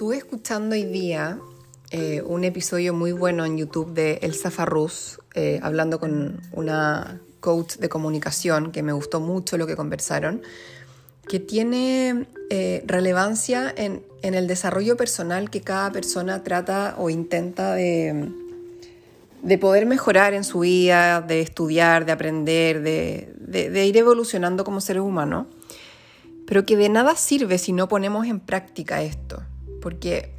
Estuve escuchando hoy día eh, un episodio muy bueno en YouTube de Elsa Farrus, eh, hablando con una coach de comunicación que me gustó mucho lo que conversaron, que tiene eh, relevancia en, el desarrollo personal que cada persona trata o intenta de, de poder mejorar en su vida, de estudiar, de aprender, de, de ir evolucionando como seres humanos. Pero que de nada sirve si no ponemos en práctica esto, porque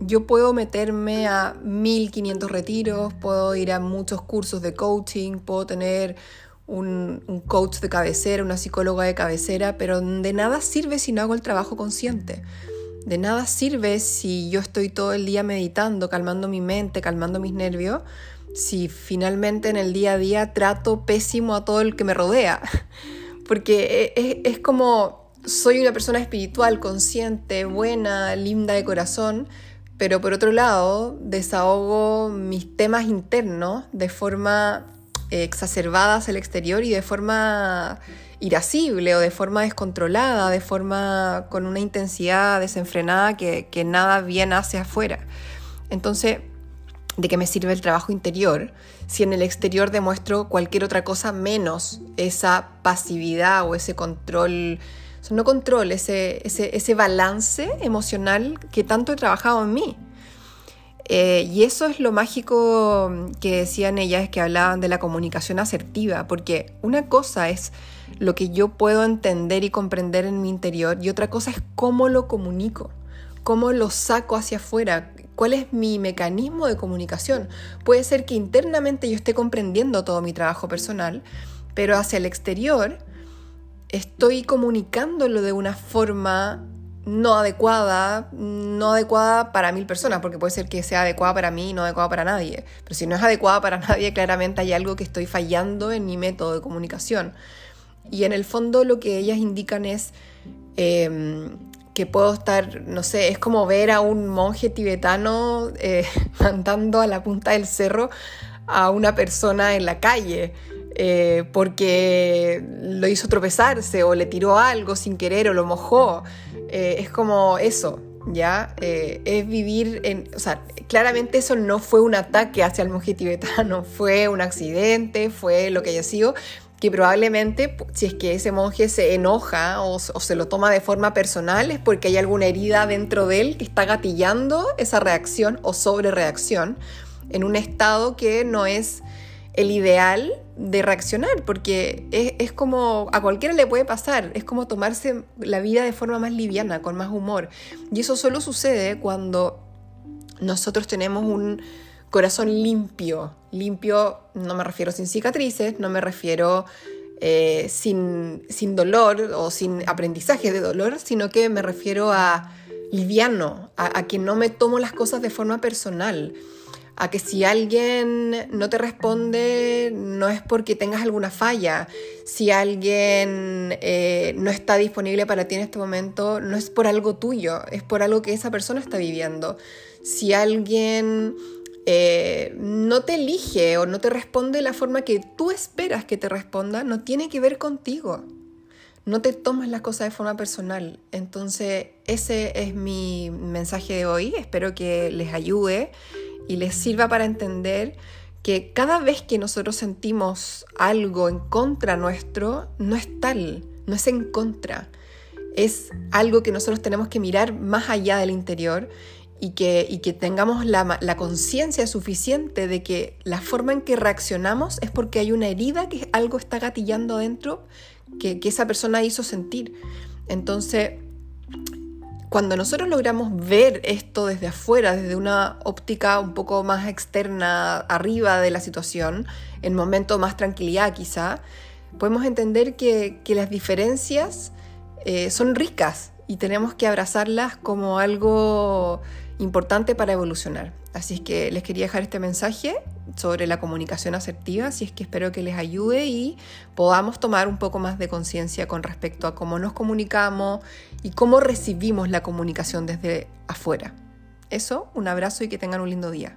yo puedo meterme a 1500 retiros, puedo ir a muchos cursos de coaching, puedo tener un, coach de cabecera, una psicóloga de cabecera, pero de nada sirve si no hago el trabajo consciente. De nada sirve si yo estoy todo el día meditando, calmando mi mente, calmando mis nervios, si finalmente en el día a día trato pésimo a todo el que me rodea. Porque es, es como soy una persona espiritual, consciente, buena, linda de corazón, pero por otro lado desahogo mis temas internos de forma eh, exacerbada hacia el exterior y de forma irascible o de forma descontrolada, de forma con una intensidad desenfrenada que, que nada bien hace afuera. Entonces, ¿de qué me sirve el trabajo interior si en el exterior demuestro cualquier otra cosa menos esa pasividad o ese control no control, ese, ese, balance emocional que tanto he trabajado en mí. Eh, y eso es lo mágico que decían ellas, que hablaban de la comunicación asertiva, porque una cosa es lo que yo puedo entender y comprender en mi interior y otra cosa es cómo lo comunico, cómo lo saco hacia afuera, cuál es mi mecanismo de comunicación. Puede ser que internamente yo esté comprendiendo todo mi trabajo personal, pero hacia el exterior estoy comunicándolo de una forma no adecuada, no adecuada para mil personas, porque puede ser que sea adecuada para mí y no adecuada para nadie. Pero si no es adecuada para nadie, claramente hay algo que estoy fallando en mi método de comunicación. Y en el fondo lo que ellas indican es em, que puedo estar, no sé, es como ver a un monje tibetano eh, a la punta del cerro a una persona en la calle. Eh, porque lo hizo tropezarse o le tiró algo sin querer o lo mojó. Eh, es como eso, ¿ya? Eh, es vivir en... O sea, claramente eso no fue un ataque hacia el monje tibetano, fue un accidente, fue lo que haya sido, que probablemente si es que ese monje se enoja o, se lo toma de forma personal es porque hay alguna herida dentro de él que está gatillando esa reacción o sobrereacción en un estado que no es el ideal de reaccionar, porque es, como a cualquiera le puede pasar, es como tomarse la vida de forma más liviana, con más humor. Y eso solo sucede cuando nosotros tenemos un corazón limpio. Limpio no me refiero sin cicatrices, no me refiero eh, sin, sin dolor o sin aprendizaje de dolor, sino que me refiero a liviano, a, a que no me tomo las cosas de forma personal a que si alguien no te responde no es porque tengas alguna falla, si alguien eh, no está disponible para ti en este momento no es por algo tuyo, es por algo que esa persona está viviendo. Si alguien eh, no te elige o no te responde de la forma que tú esperas que te responda, no tiene que ver contigo. No te tomes las cosas de forma personal. Entonces, ese es mi mensaje de hoy. Espero que les ayude y les sirva para entender que cada vez que nosotros sentimos algo en contra nuestro, no es tal, no es en contra, es algo que nosotros tenemos que mirar más allá del interior y que, y que tengamos la, la conciencia suficiente de que la forma en que reaccionamos es porque hay una herida que algo está gatillando dentro que, que esa persona hizo sentir. Entonces, cuando nosotros logramos ver esto desde afuera, desde una óptica un poco más externa, arriba de la situación, en momento más tranquilidad quizá, podemos entender que, las diferencias eh, son ricas y tenemos que abrazarlas como algo importante para evolucionar. Así es que les quería dejar este mensaje sobre la comunicación asertiva, así es que espero que les ayude y podamos tomar un poco más de conciencia con respecto a cómo nos comunicamos y cómo recibimos la comunicación desde afuera. Eso, un abrazo y que tengan un lindo día.